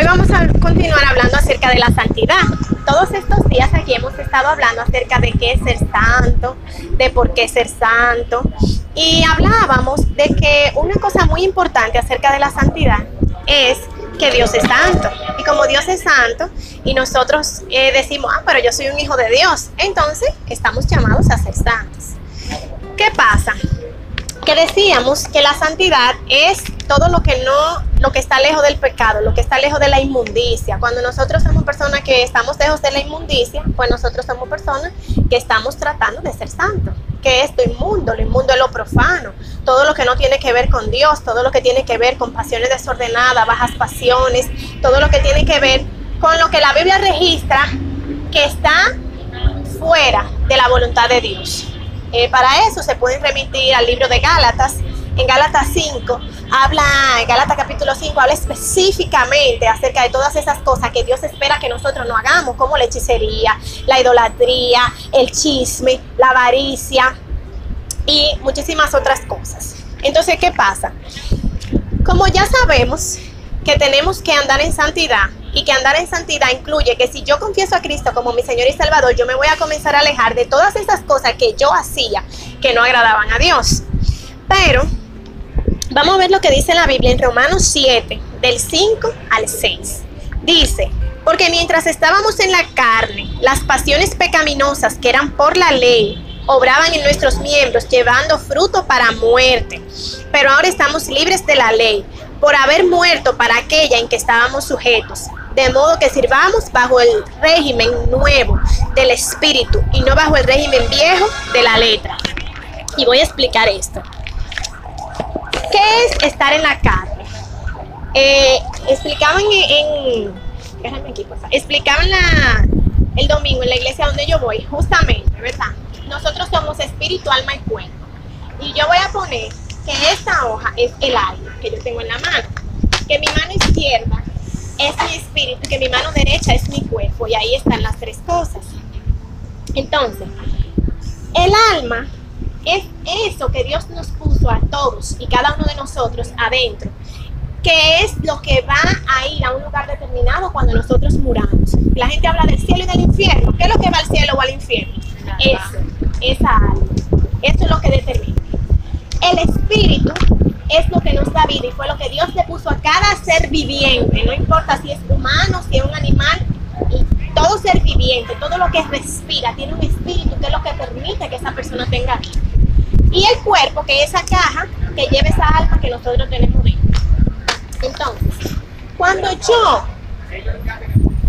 Hoy vamos a continuar hablando acerca de la santidad. Todos estos días aquí hemos estado hablando acerca de qué es ser santo, de por qué ser santo. Y hablábamos de que una cosa muy importante acerca de la santidad es que Dios es santo. Y como Dios es santo y nosotros eh, decimos, ah, pero yo soy un hijo de Dios, entonces estamos llamados a ser santos. ¿Qué pasa? Que decíamos que la santidad es todo lo que no, lo que está lejos del pecado, lo que está lejos de la inmundicia. Cuando nosotros somos personas que estamos lejos de la inmundicia, pues nosotros somos personas que estamos tratando de ser santos. Que es lo inmundo, lo inmundo es lo profano, todo lo que no tiene que ver con Dios, todo lo que tiene que ver con pasiones desordenadas, bajas pasiones, todo lo que tiene que ver con lo que la Biblia registra que está fuera de la voluntad de Dios. Eh, para eso se pueden remitir al libro de Gálatas, en Gálatas 5, habla, en Gálatas capítulo 5, habla específicamente acerca de todas esas cosas que Dios espera que nosotros no hagamos, como la hechicería, la idolatría, el chisme, la avaricia y muchísimas otras cosas. Entonces, ¿qué pasa? Como ya sabemos que tenemos que andar en santidad y que andar en santidad incluye que si yo confieso a Cristo como mi Señor y Salvador, yo me voy a comenzar a alejar de todas esas cosas que yo hacía que no agradaban a Dios. Pero Vamos a ver lo que dice la Biblia en Romanos 7, del 5 al 6. Dice, porque mientras estábamos en la carne, las pasiones pecaminosas que eran por la ley, obraban en nuestros miembros llevando fruto para muerte. Pero ahora estamos libres de la ley, por haber muerto para aquella en que estábamos sujetos. De modo que sirvamos bajo el régimen nuevo del Espíritu y no bajo el régimen viejo de la letra. Y voy a explicar esto. ¿Qué es estar en la carne? Eh, explicaban en, déjame aquí, explicaban la, el domingo en la iglesia donde yo voy, justamente, ¿verdad? Nosotros somos espíritu, alma y cuerpo. Y yo voy a poner que esta hoja es el alma que yo tengo en la mano, que mi mano izquierda es mi espíritu que mi mano derecha es mi cuerpo. Y ahí están las tres cosas. Entonces, el alma es eso que Dios nos puso a todos y cada uno de nosotros adentro, que es lo que va a ir a un lugar determinado cuando nosotros muramos. La gente habla del cielo y del infierno. ¿Qué es lo que va al cielo o al infierno? Eso, esa alma. Eso es lo que determina. El espíritu es lo que nos da vida y fue lo que Dios le puso a cada ser viviente, no importa si es humano, si es un animal, todo ser viviente, todo lo que respira, tiene un espíritu que es lo que permite que esa persona tenga vida y el cuerpo, que es esa caja que lleva esa alma que nosotros tenemos dentro. Entonces, cuando yo,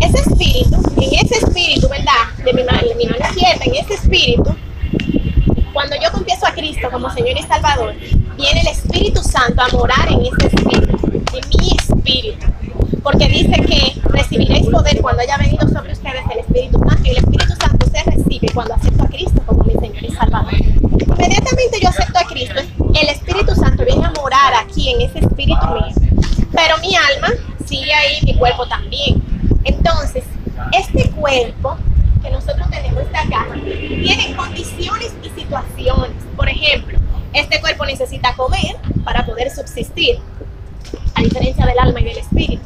ese espíritu, en ese espíritu, ¿verdad? De mi, de mi mano izquierda, en ese espíritu, cuando yo confieso a Cristo como Señor y Salvador, viene el Espíritu Santo a morar en ese espíritu, en mi espíritu. Porque dice que recibiréis poder cuando haya venido sobre ustedes el Espíritu Santo. Y el Espíritu Santo se recibe cuando acepto a Cristo como mi Señor y Salvador inmediatamente yo acepto a Cristo, el Espíritu Santo viene a morar aquí en ese espíritu mío. Pero mi alma sigue ahí, mi cuerpo también. Entonces, este cuerpo que nosotros tenemos, esta caja, tiene condiciones y situaciones. Por ejemplo, este cuerpo necesita comer para poder subsistir, a diferencia del alma y del espíritu.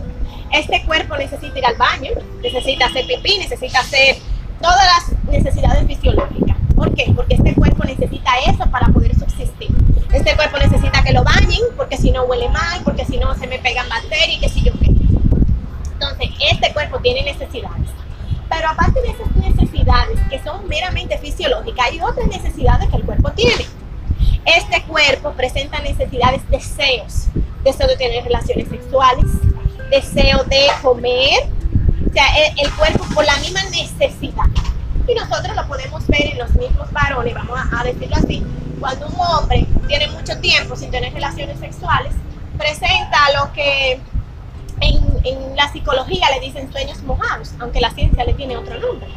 Este cuerpo necesita ir al baño, necesita hacer pipí, necesita hacer todas las necesidades fisiológicas. ¿Por qué? Porque este cuerpo necesita eso para poder subsistir. Este cuerpo necesita que lo bañen, porque si no huele mal, porque si no se me pegan bacterias, que si yo qué. Entonces, este cuerpo tiene necesidades. Pero aparte de esas necesidades que son meramente fisiológicas, hay otras necesidades que el cuerpo tiene. Este cuerpo presenta necesidades, deseos, deseo de tener relaciones sexuales, deseo de comer, o sea, el, cuerpo por la misma necesidad y nosotros lo podemos ver en los mismos varones, vamos a, decirlo así, cuando un hombre tiene mucho tiempo sin tener relaciones sexuales, presenta lo que en, la psicología le dicen sueños mojados, aunque la ciencia le tiene otro nombre.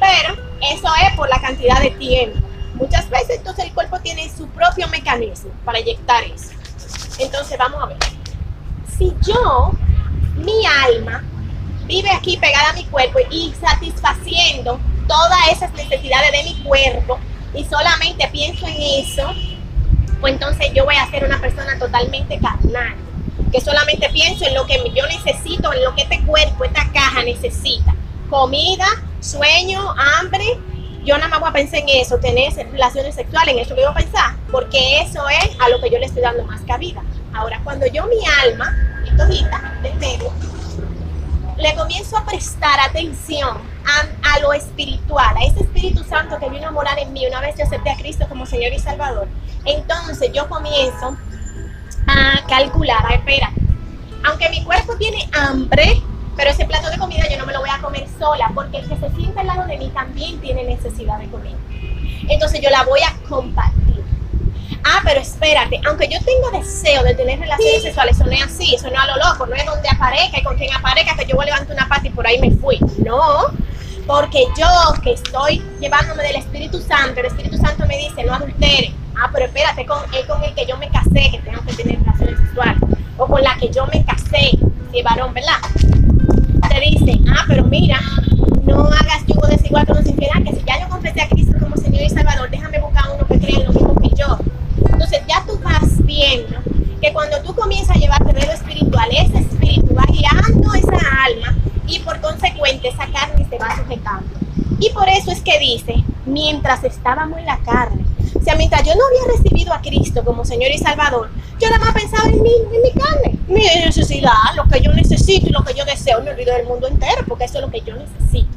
Pero eso es por la cantidad de tiempo. Muchas veces entonces el cuerpo tiene su propio mecanismo para inyectar eso. Entonces vamos a ver. Si yo, mi alma, vive aquí pegada a mi cuerpo y satisfaciendo todas esas necesidades de mi cuerpo y solamente pienso en eso, pues entonces yo voy a ser una persona totalmente carnal. que solamente pienso en lo que yo necesito, en lo que este cuerpo, esta caja necesita. Comida, sueño, hambre. Yo nada más voy a pensar en eso, tener relaciones sexuales, en eso que voy a pensar, porque eso es a lo que yo le estoy dando más cabida. Ahora, cuando yo mi alma, mi tojita de medio, le comienzo a prestar atención a, a, lo espiritual, a ese Espíritu Santo que vino a morar en mí una vez yo acepté a Cristo como Señor y Salvador, entonces yo comienzo a calcular, a esperar. Aunque mi cuerpo tiene hambre, pero ese plato de comida yo no me lo voy a comer sola, porque el que se siente al lado de mí también tiene necesidad de comida. Entonces yo la voy a compartir. Ah, pero espérate, aunque yo tenga deseo de tener relaciones sexuales, eso no es así, eso no es a lo loco, no es donde aparezca y con quien aparezca que yo voy a levantar una pata y por ahí me fui. No, porque yo que estoy llevándome del Espíritu Santo, el Espíritu Santo me dice, no adultere. Ah, pero espérate, con, es con el que yo me casé que tengo que tener relaciones sexuales. O con la que yo me casé, si varón, ¿verdad? Te dice, ah, pero mira, no hagas yugo desigual con los infieles, que si ya yo confesé a Cristo como Señor y Salvador, déjame buscar uno que crea en lo mismo que yo. Entonces ya tú vas viendo que cuando tú comienzas a llevarte de lo espiritual, ese espíritu va guiando esa alma y por consecuente esa carne se va sujetando. Y por eso es que dice, mientras estábamos en la carne, o sea, mientras yo no había recibido a Cristo como Señor y Salvador, yo nada más pensaba en mí, en mi carne, mi necesidad, lo que yo necesito y lo que yo deseo, me olvido del mundo entero, porque eso es lo que yo necesito.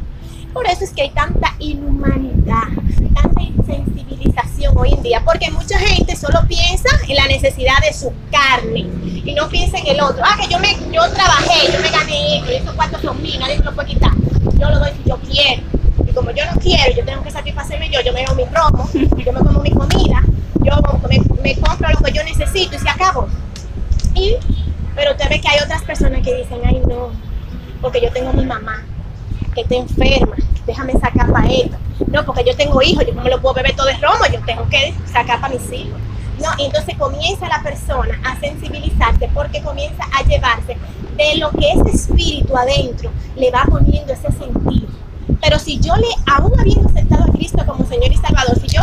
Por eso es que hay tanta inhumanidad, tanta insensibilización hoy en día, porque mucha gente solo piensa en la necesidad de su carne y no piensa en el otro. Ah, que yo me, yo trabajé, yo me gané esto, esos cuartos son míos, nadie me lo puede quitar. Yo lo doy si yo quiero. Y como yo no quiero, yo tengo que satisfacerme yo, yo me hago mi romo, yo me como mi comida, yo me, compro lo que yo necesito y se acabó. Pero usted ve que hay otras personas que dicen, ay no, porque yo tengo mi mamá que está enferma, déjame sacar para esto. No, porque yo tengo hijos, yo no me lo puedo beber todo de romo, yo tengo que sacar para mis hijos. No, entonces comienza la persona a sensibilizarse porque comienza a llevarse de lo que ese espíritu adentro le va poniendo ese sentido. Pero si yo le, aún habiendo aceptado a Cristo como Señor y Salvador, si yo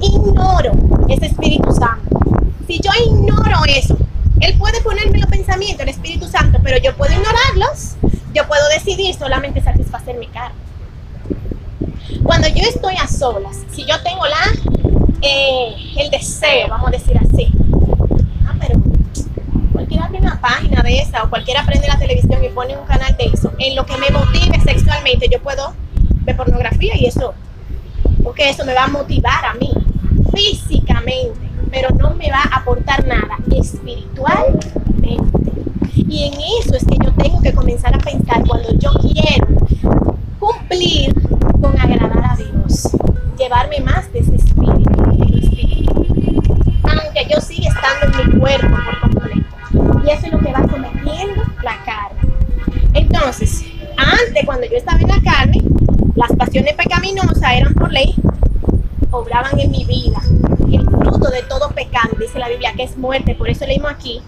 ignoro ese Espíritu Santo, si yo ignoro eso, Él puede ponerme los pensamientos, el Espíritu Santo, pero yo puedo ignorarlos yo puedo decidir solamente satisfacer mi carne. Cuando yo estoy a solas, si yo tengo la, eh, el deseo, vamos a decir así, ah, pero cualquiera abre una página de esa o cualquiera prende la televisión y pone un canal de eso, en lo que me motive sexualmente, yo puedo ver pornografía y eso, porque eso me va a motivar a mí físicamente, pero no me va a aportar nada espiritualmente. Y en eso es que yo tengo que comenzar a pensar cuando yo quiero cumplir con agradar a Dios, llevarme más de ese espíritu, de espíritu. Aunque yo siga estando en mi cuerpo por completo. Y eso es lo que va cometiendo la carne. Entonces, antes cuando yo estaba en la carne, las pasiones pecaminosas eran por ley, obraban en mi vida. Y el fruto de todo pecado, dice la Biblia, que es muerte, por eso leímos aquí,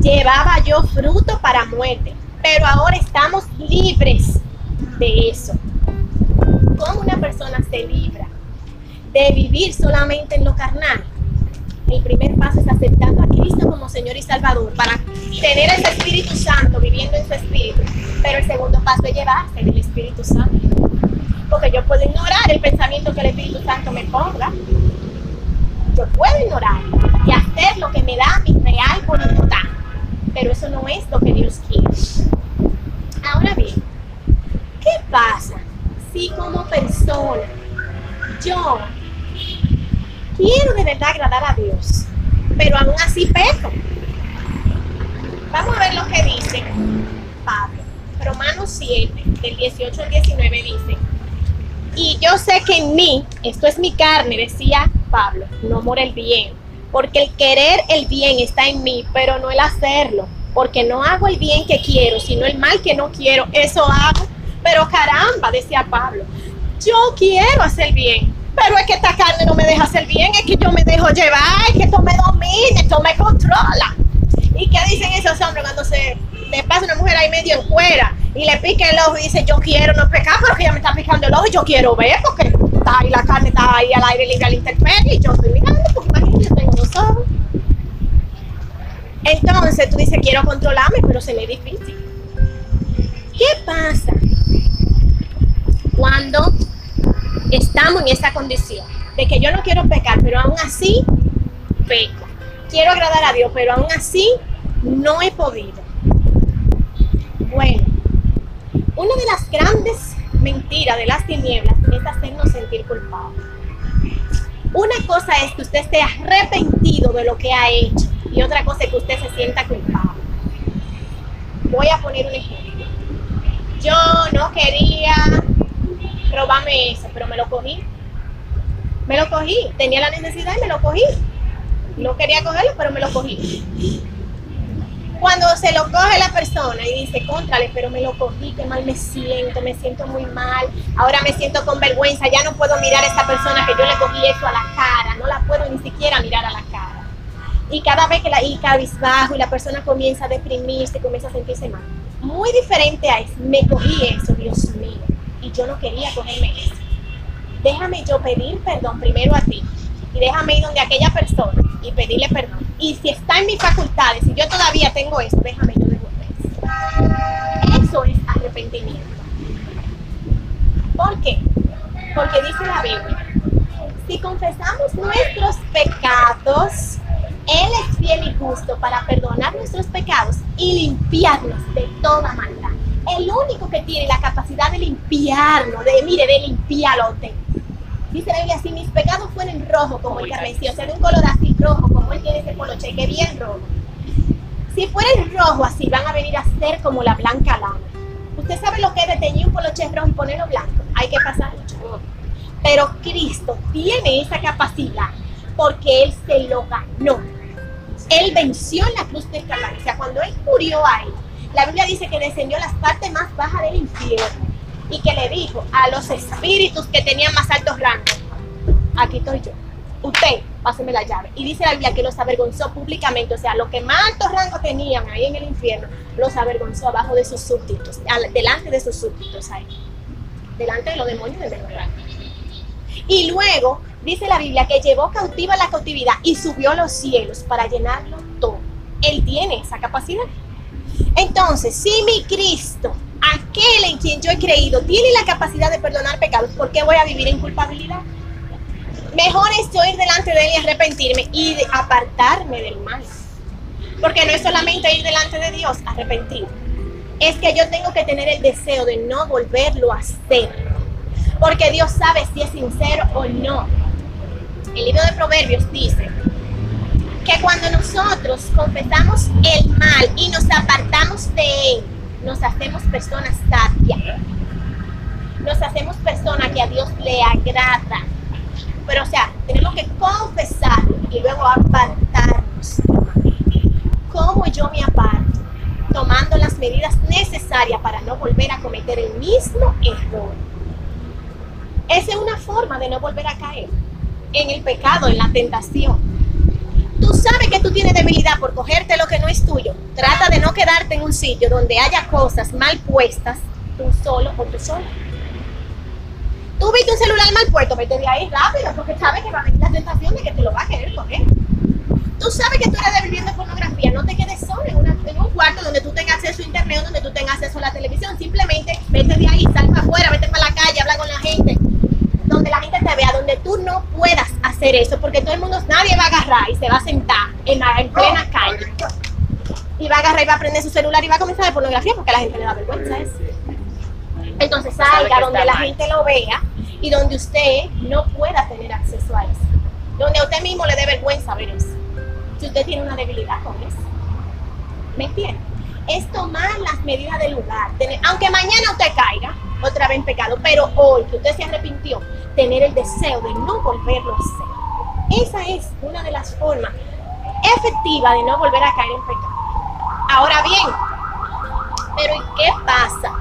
llevaba yo fruto para muerte, pero ahora estamos libres de eso. ¿Cómo una persona se libra de vivir solamente en lo carnal? El primer paso es aceptando a Cristo como Señor y Salvador para tener ese Espíritu Santo viviendo en su espíritu. Pero el segundo paso es llevarse del Espíritu Santo. Porque yo puedo ignorar el pensamiento que el Espíritu Santo me ponga. Yo puedo ignorar y hacer lo que me da mi real voluntad pero eso no es lo que Dios quiere. Ahora bien, ¿qué pasa si como persona yo quiero de verdad agradar a Dios, pero aún así peco? Vamos a ver lo que dice Pablo. Romanos 7, del 18 al 19 dice, y yo sé que en mí, esto es mi carne, decía Pablo, no mora el bien porque el querer el bien está en mí, pero no el hacerlo, porque no hago el bien que quiero, sino el mal que no quiero, eso hago. Pero caramba, decía Pablo, yo quiero hacer bien, pero es que esta carne no me deja hacer bien, es que yo me dejo llevar, es que esto me domina, esto me controla. ¿Y qué dicen esos hombres cuando se le pasa una mujer ahí medio en cuera y le pica el ojo y dice, yo quiero no pecar, pero que ella me está picando el ojo y yo quiero ver porque está ahí la carne, está ahí al aire libre al intermedio y yo estoy mirando, porque imagínate, tengo dos. Entonces tú dices, quiero controlarme, pero se me es difícil. ¿Qué pasa cuando estamos en esa condición de que yo no quiero pecar, pero aún así peco? Quiero agradar a Dios, pero aún así no he podido. Bueno, una de las grandes mentiras de las tinieblas es hacernos sentir culpables. Una cosa es que usted esté arrepentido de lo que ha hecho y otra cosa es que usted se sienta culpable. Voy a poner un ejemplo. Yo no quería robarme eso, pero me lo cogí. Me lo cogí. Tenía la necesidad y me lo cogí. No quería cogerlo, pero me lo cogí. Cuando se lo coge la persona y dice, contrale, pero me lo cogí, qué mal me siento, me siento muy mal, ahora me siento con vergüenza, ya no puedo mirar a esta persona que yo le cogí eso a la cara, no la puedo ni siquiera mirar a la cara. Y cada vez que la y cabizbajo y la persona comienza a deprimirse, comienza a sentirse mal. Muy diferente a eso, me cogí eso, Dios mío, y yo no quería cogerme eso. Déjame yo pedir perdón primero a ti y déjame ir donde aquella persona y pedirle perdón. Y si está en mis facultades, si yo todavía tengo eso, déjame yo devolver. Eso es arrepentimiento. ¿Por qué? Porque dice la Biblia, si confesamos nuestros pecados, Él es fiel y justo para perdonar nuestros pecados y limpiarnos de toda maldad. El único que tiene la capacidad de limpiarnos, de, mire, de limpiarlo, Dice la Biblia, si mis pecados fueran rojos como el carmesí, o sea, de un color así rojo, como él tiene ese poloche, que bien rojo. Si fueran rojo así, van a venir a ser como la blanca lana. Usted sabe lo que es de teñir un poloche rojo y ponerlo blanco. Hay que pasar mucho. Pero Cristo tiene esa capacidad porque Él se lo ganó. Él venció en la cruz del Calvario. O sea, cuando Él murió ahí, la Biblia dice que descendió a las partes más bajas del infierno y que le dijo a los espíritus que tenían más altos rangos, aquí estoy yo, usted, páseme la llave. Y dice la Biblia que los avergonzó públicamente, o sea, los que más altos rangos tenían ahí en el infierno, los avergonzó abajo de sus súbditos, delante de sus súbditos ahí, delante de los demonios de los rangos. Y luego dice la Biblia que llevó cautiva la cautividad y subió a los cielos para llenarlo todo. Él tiene esa capacidad. Entonces, si mi Cristo aquel en quien yo he creído tiene la capacidad de perdonar pecados, ¿por qué voy a vivir en culpabilidad? Mejor es yo ir delante de él y arrepentirme y apartarme del mal. Porque no es solamente ir delante de Dios, arrepentir. Es que yo tengo que tener el deseo de no volverlo a hacer. Porque Dios sabe si es sincero o no. El libro de Proverbios dice que cuando nosotros confesamos el mal y nos apartamos de él, nos hacemos personas sabias. Nos hacemos personas que a Dios le agrada. Pero o sea, tenemos que confesar y luego apartarnos. ¿Cómo yo me aparto? Tomando las medidas necesarias para no volver a cometer el mismo error. Esa es una forma de no volver a caer en el pecado, en la tentación tú sabes que tú tienes debilidad por cogerte lo que no es tuyo, trata de no quedarte en un sitio donde haya cosas mal puestas, tú solo o tú solo. Tú viste un celular mal puesto, vete de ahí rápido, porque sabes que va a venir la tentación de que te lo va a querer coger. Tú sabes que tú eres débil pornografía, no te quedes solo en, un cuarto donde tú tengas acceso a internet, donde tú tengas acceso a la televisión. Simplemente vete de ahí, sal para afuera, vete para la calle, habla con la gente, donde la gente te vea, donde tú no puedas hacer eso, porque todo el mundo, y se va a sentar en, la, en plena calle y va a agarrar y va a prender su celular y va a comenzar a ver pornografía porque a la gente le da vergüenza eso. Entonces salga donde la gente lo vea y donde usted no pueda tener acceso a eso. Donde a usted mismo le dé vergüenza ver eso. Si usted tiene una debilidad con eso. ¿Me entiende? Es tomar las medidas del lugar. aunque mañana usted caiga, otra vez en pecado, pero hoy que usted se arrepintió, tener el deseo de no volverlo a hacer. Esa es una de las formas efectivas de no volver a caer en pecado. Ahora bien, pero ¿y qué pasa?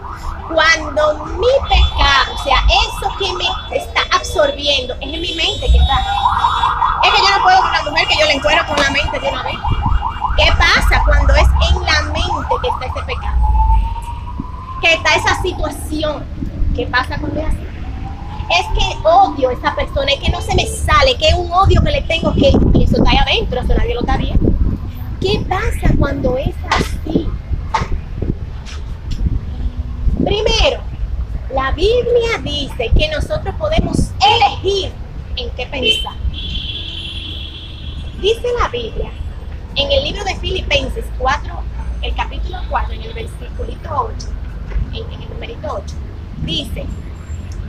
Cuando mi pecado, o sea, eso que me está absorbiendo, es en mi mente que está. Es que yo no puedo con una mujer que yo le encuentro con la mente de una vez. ¿Qué pasa cuando es en la mente que está ese pecado? Que está esa situación. ¿Qué pasa cuando es así? es que odio a esta persona, es que no se me sale, que es un odio que le tengo, que eso está ahí adentro, eso nadie lo está viendo. ¿Qué pasa cuando es así? Primero, la Biblia dice que nosotros podemos elegir en qué pensar. Dice la Biblia en el libro de Filipenses 4, el capítulo 4, en el versículo 8, en, en el numerito 8, dice,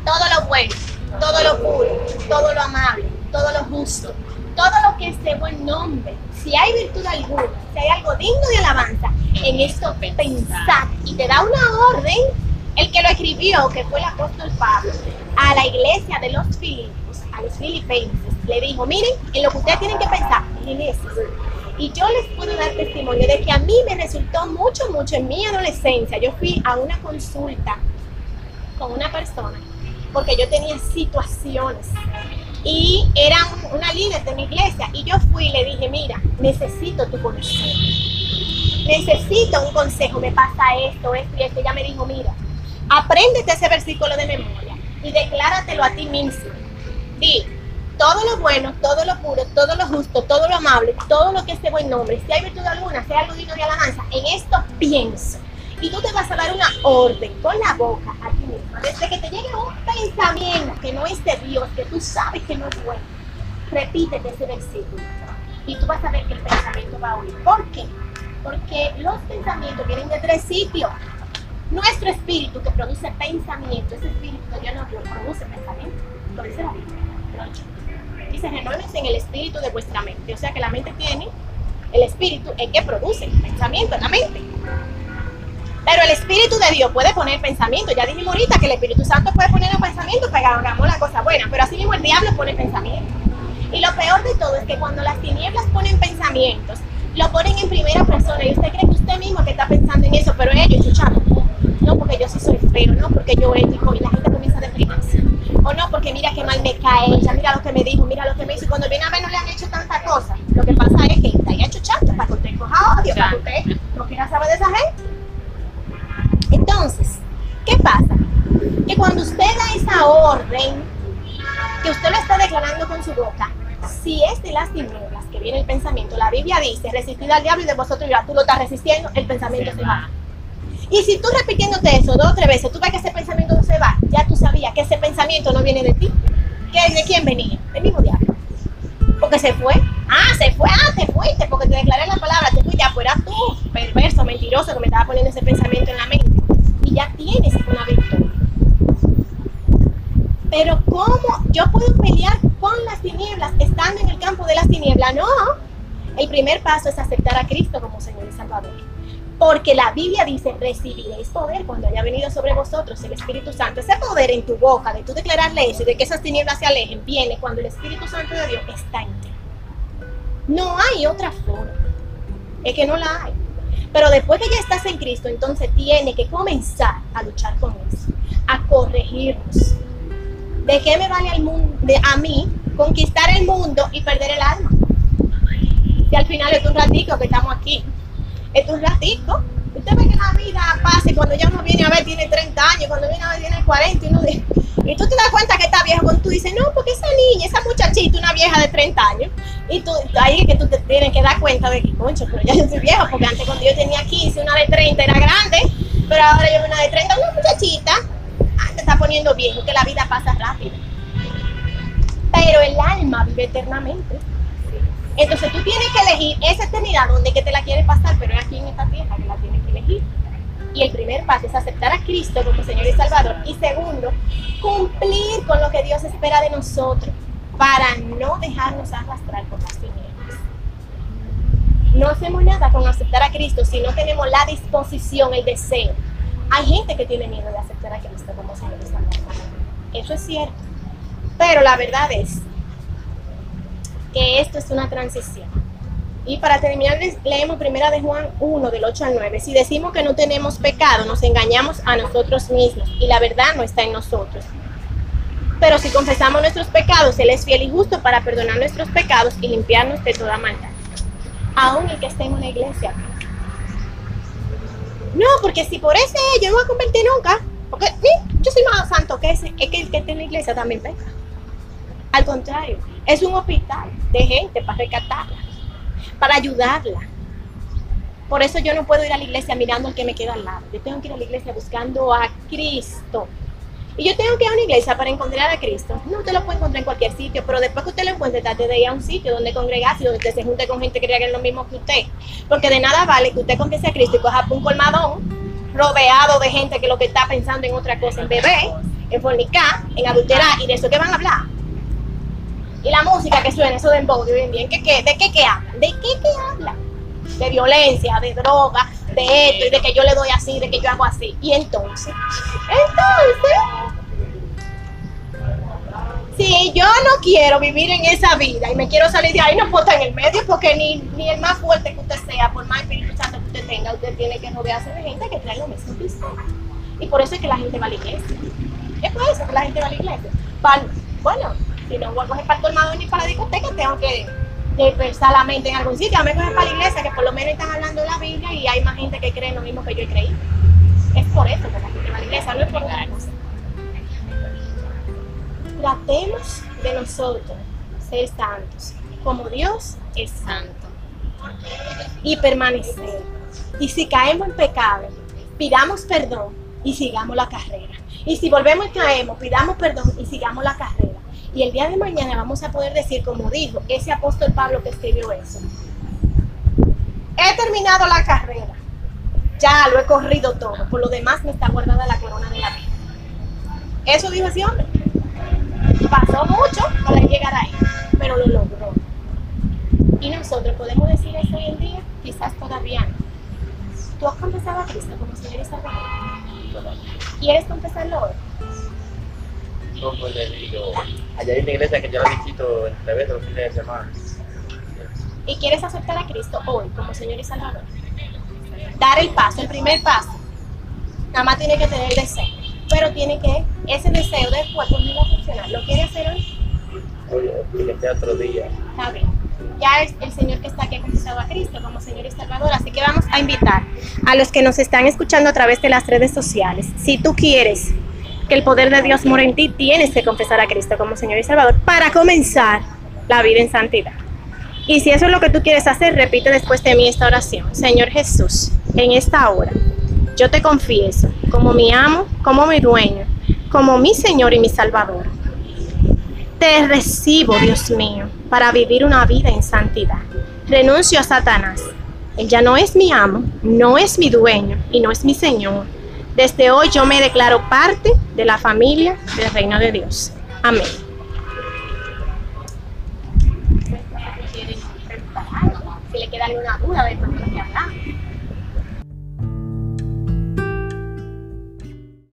todo lo bueno, todo lo puro, todo lo amable, todo lo justo, todo lo que esté buen nombre, si hay virtud alguna, si hay algo digno de alabanza, en esto pensad. Y te da una orden, el que lo escribió, que fue el apóstol Pablo, a la iglesia de los Filipos, a los filipenses, le dijo, miren, en lo que ustedes tienen que pensar, en eso. Y yo les puedo dar testimonio de que a mí me resultó mucho, mucho en mi adolescencia. Yo fui a una consulta con una persona porque yo tenía situaciones y era una líder de mi iglesia y yo fui y le dije, mira, necesito tu consejo. Necesito un consejo, me pasa esto, esto y esto. Ella me dijo, mira, apréndete ese versículo de memoria y decláratelo a ti mismo. Di, todo lo bueno, todo lo puro, todo lo justo, todo lo amable, todo lo que esté buen nombre, si hay virtud alguna, hay algo digno de alabanza, en esto pienso. Y tú te vas a dar una orden con la boca a ti mismo. Desde que te llegue un pensamiento que no es de Dios, que tú sabes que no es bueno, repítete ese versículo. Y tú vas a ver que el pensamiento va a oír. ¿Por qué? Porque los pensamientos vienen de tres sitios. Nuestro espíritu que produce pensamiento, ese espíritu que Dios nos produce pensamiento. Dice la Biblia dice, en el espíritu de vuestra mente. O sea que la mente tiene, el espíritu es que produce pensamiento en la mente. Pero el Espíritu de Dios puede poner pensamiento. Ya dijimos ahorita que el Espíritu Santo puede poner un pensamiento para que hagamos la cosa buena. Pero así mismo el diablo pone pensamiento. Y lo peor de todo es que cuando las tinieblas ponen pensamientos, lo ponen en primera persona. Y usted cree que usted mismo que está pensando en eso, pero ellos escuchando. No porque yo sí soy feo, no porque yo ético y la gente comienza a deprimirse o no, porque mira qué mal me cae ella, mira lo que me dijo, mira lo que me hizo. Y cuando viene a ver no le han hecho tanta cosa. Lo que pasa es que está ahí hecho chato para que usted coja odio, para que usted no quiera saber de esa gente. Que cuando usted da esa orden, que usted lo está declarando con su boca, si es de las tinieblas que viene el pensamiento, la Biblia dice, resistid al diablo y de vosotros ya tú lo estás resistiendo, el pensamiento se va. Y si tú repitiéndote eso dos o tres veces, tú ves que ese pensamiento no se va, ya tú sabías que ese pensamiento no viene de ti. ¿Que ¿De quién venía? Del mismo diablo. Porque se fue. Ah, se fue. Ah, te fuiste. Porque te declaré la palabra. Te fuiste. Ya fuera tú, perverso, mentiroso, que me estaba poniendo ese pensamiento en la mente. Y ya tienes una victoria. Pero ¿cómo yo puedo pelear con las tinieblas estando en el campo de las tinieblas? No. El primer paso es aceptar a Cristo como Señor y Salvador. Porque la Biblia dice, recibiréis poder cuando haya venido sobre vosotros el Espíritu Santo. Ese poder en tu boca, de tú declararle eso y de que esas tinieblas se alejen, viene cuando el Espíritu Santo de Dios está en ti. No hay otra forma. Es que no la hay. Pero después que ya estás en Cristo, entonces tiene que comenzar a luchar con eso, a corregirnos. ¿De qué me vale al mundo, a mí conquistar el mundo y perder el alma? Si al final es un ratito que estamos aquí es un ratito. Usted ve que la vida pasa y cuando ya uno viene a ver tiene 30 años, cuando viene a ver tiene 40 y uno y tú te das cuenta que está viejo cuando tú dices, no, porque esa niña, esa muchachita, una vieja de 30 años, y tú, ahí es que tú te tienes que dar cuenta de que, concho, pero ya yo soy viejo, porque antes cuando yo tenía 15, una de 30 era grande, pero ahora yo una de 30, una muchachita, está poniendo viejo, que la vida pasa rápido. Pero el alma vive eternamente. Entonces tú tienes que elegir esa eternidad donde que te la quieres pasar, pero es aquí en esta tierra que la tienes que elegir. Y el primer paso es aceptar a Cristo como Señor y Salvador. Y segundo, cumplir con lo que Dios espera de nosotros para no dejarnos arrastrar por las tinieblas. No hacemos nada con aceptar a Cristo si no tenemos la disposición, el deseo. Hay gente que tiene miedo de aceptar a Cristo como Señor y Salvador. Eso es cierto. Pero la verdad es que esto es una transición. Y para terminar, leemos primera de Juan 1, del 8 al 9. Si decimos que no tenemos pecado, nos engañamos a nosotros mismos y la verdad no está en nosotros. Pero si confesamos nuestros pecados, Él es fiel y justo para perdonar nuestros pecados y limpiarnos de toda maldad. Aún el que esté en una iglesia. No, porque si por ese yo no voy a convertir nunca, porque yo soy más santo que ese, es que el que esté en la iglesia también peca. Al contrario, es un hospital de gente para rescatarla, para ayudarla. Por eso yo no puedo ir a la iglesia mirando al que me queda al lado. Yo tengo que ir a la iglesia buscando a Cristo. Y yo tengo que ir a una iglesia para encontrar a Cristo. No, usted lo puede encontrar en cualquier sitio, pero después que usted lo encuentre, trate de ir a un sitio donde congregarse donde usted se junte con gente que crea que es lo mismo que usted. Porque de nada vale que usted confiese a Cristo y coja un colmadón rodeado de gente que lo que está pensando en otra cosa, en beber, en fornicar, en adulterar, y de eso que van a hablar. Y la música que suena, eso de embodio, bien, bien, ¿qué, qué, ¿de qué que hablan? ¿De qué que hablan? De violencia, de droga, de esto, y de que yo le doy así, de que yo hago así. Y entonces, entonces, si yo no quiero vivir en esa vida y me quiero salir de ahí, no puedo estar en el medio porque ni, ni el más fuerte que usted sea, por más Espíritu Santo que usted tenga, usted tiene que rodearse de gente que trae lo mismo que usted. Y por eso es que la gente va a la iglesia. Es por eso que la gente va a la iglesia. Bueno, si no voy a coger para el colmado ni para la discoteca, tengo que pensar la mente en algún sitio. A mí coger para la iglesia, que por lo menos están hablando de la Biblia y hay más gente que cree lo mismo que yo he creído. Es por eso que la gente va a la iglesia, no es por otra cosa. Tratemos de nosotros ser santos, como Dios es santo. Y permanecer. Y si caemos en pecado, pidamos perdón y sigamos la carrera. Y si volvemos y caemos, pidamos perdón y sigamos la carrera. Y el día de mañana vamos a poder decir, como dijo ese apóstol Pablo que escribió eso, he terminado la carrera, ya lo he corrido todo, por lo demás me está guardada la corona de la vida. Eso dijo ese hombre. Pasó mucho para llegar ahí, pero lo logró. Y nosotros podemos decir eso hoy en día, quizás todavía no. ¿Tú has confesado a Cristo como Señor y Salvador? ¿Quieres confesarlo hoy? Como le digo, allá hay una iglesia que yo la visito entre veces los fines de semana. ¿Y quieres aceptar a Cristo hoy como Señor y Salvador? Dar el paso, el primer paso. Nada más tiene que tener el deseo. Pero tiene que, ese deseo después pues no va a funcionar. ¿Lo quiere hacer hoy? Oye, que sea otro día. Está bien. Ya es el Señor que está aquí ha confesado a Cristo como Señor y Salvador. Así que vamos a invitar a los que nos están escuchando a través de las redes sociales. Si tú quieres que el poder de Dios mora en ti, tienes que confesar a Cristo como Señor y Salvador para comenzar la vida en santidad. Y si eso es lo que tú quieres hacer, repite después de mí esta oración. Señor Jesús, en esta hora, yo te confieso como mi amo, como mi dueño, como mi Señor y mi Salvador. Te recibo, Dios mío, para vivir una vida en santidad. Renuncio a Satanás. Él ya no es mi amo, no es mi dueño y no es mi Señor. Desde hoy yo me declaro parte de la familia del reino de Dios. Amén. Si le queda alguna duda de hablamos.